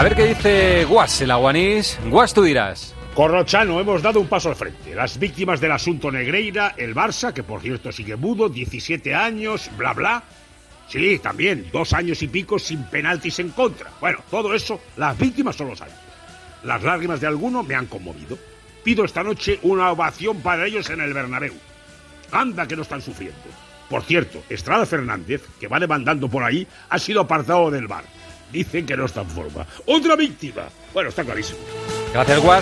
A ver qué dice Guas, el aguanís. Guas, tú dirás. Corrochano, hemos dado un paso al frente. Las víctimas del asunto Negreira, el Barça, que por cierto sigue mudo, 17 años, bla bla. Sí, también, dos años y pico sin penaltis en contra. Bueno, todo eso, las víctimas son los años. Las lágrimas de alguno me han conmovido. Pido esta noche una ovación para ellos en el Bernabéu. Anda que no están sufriendo. Por cierto, Estrada Fernández, que va demandando por ahí, ha sido apartado del bar. Dicen que no está en forma. ¡Otra víctima! Bueno, está clarísimo. Gracias, Guas.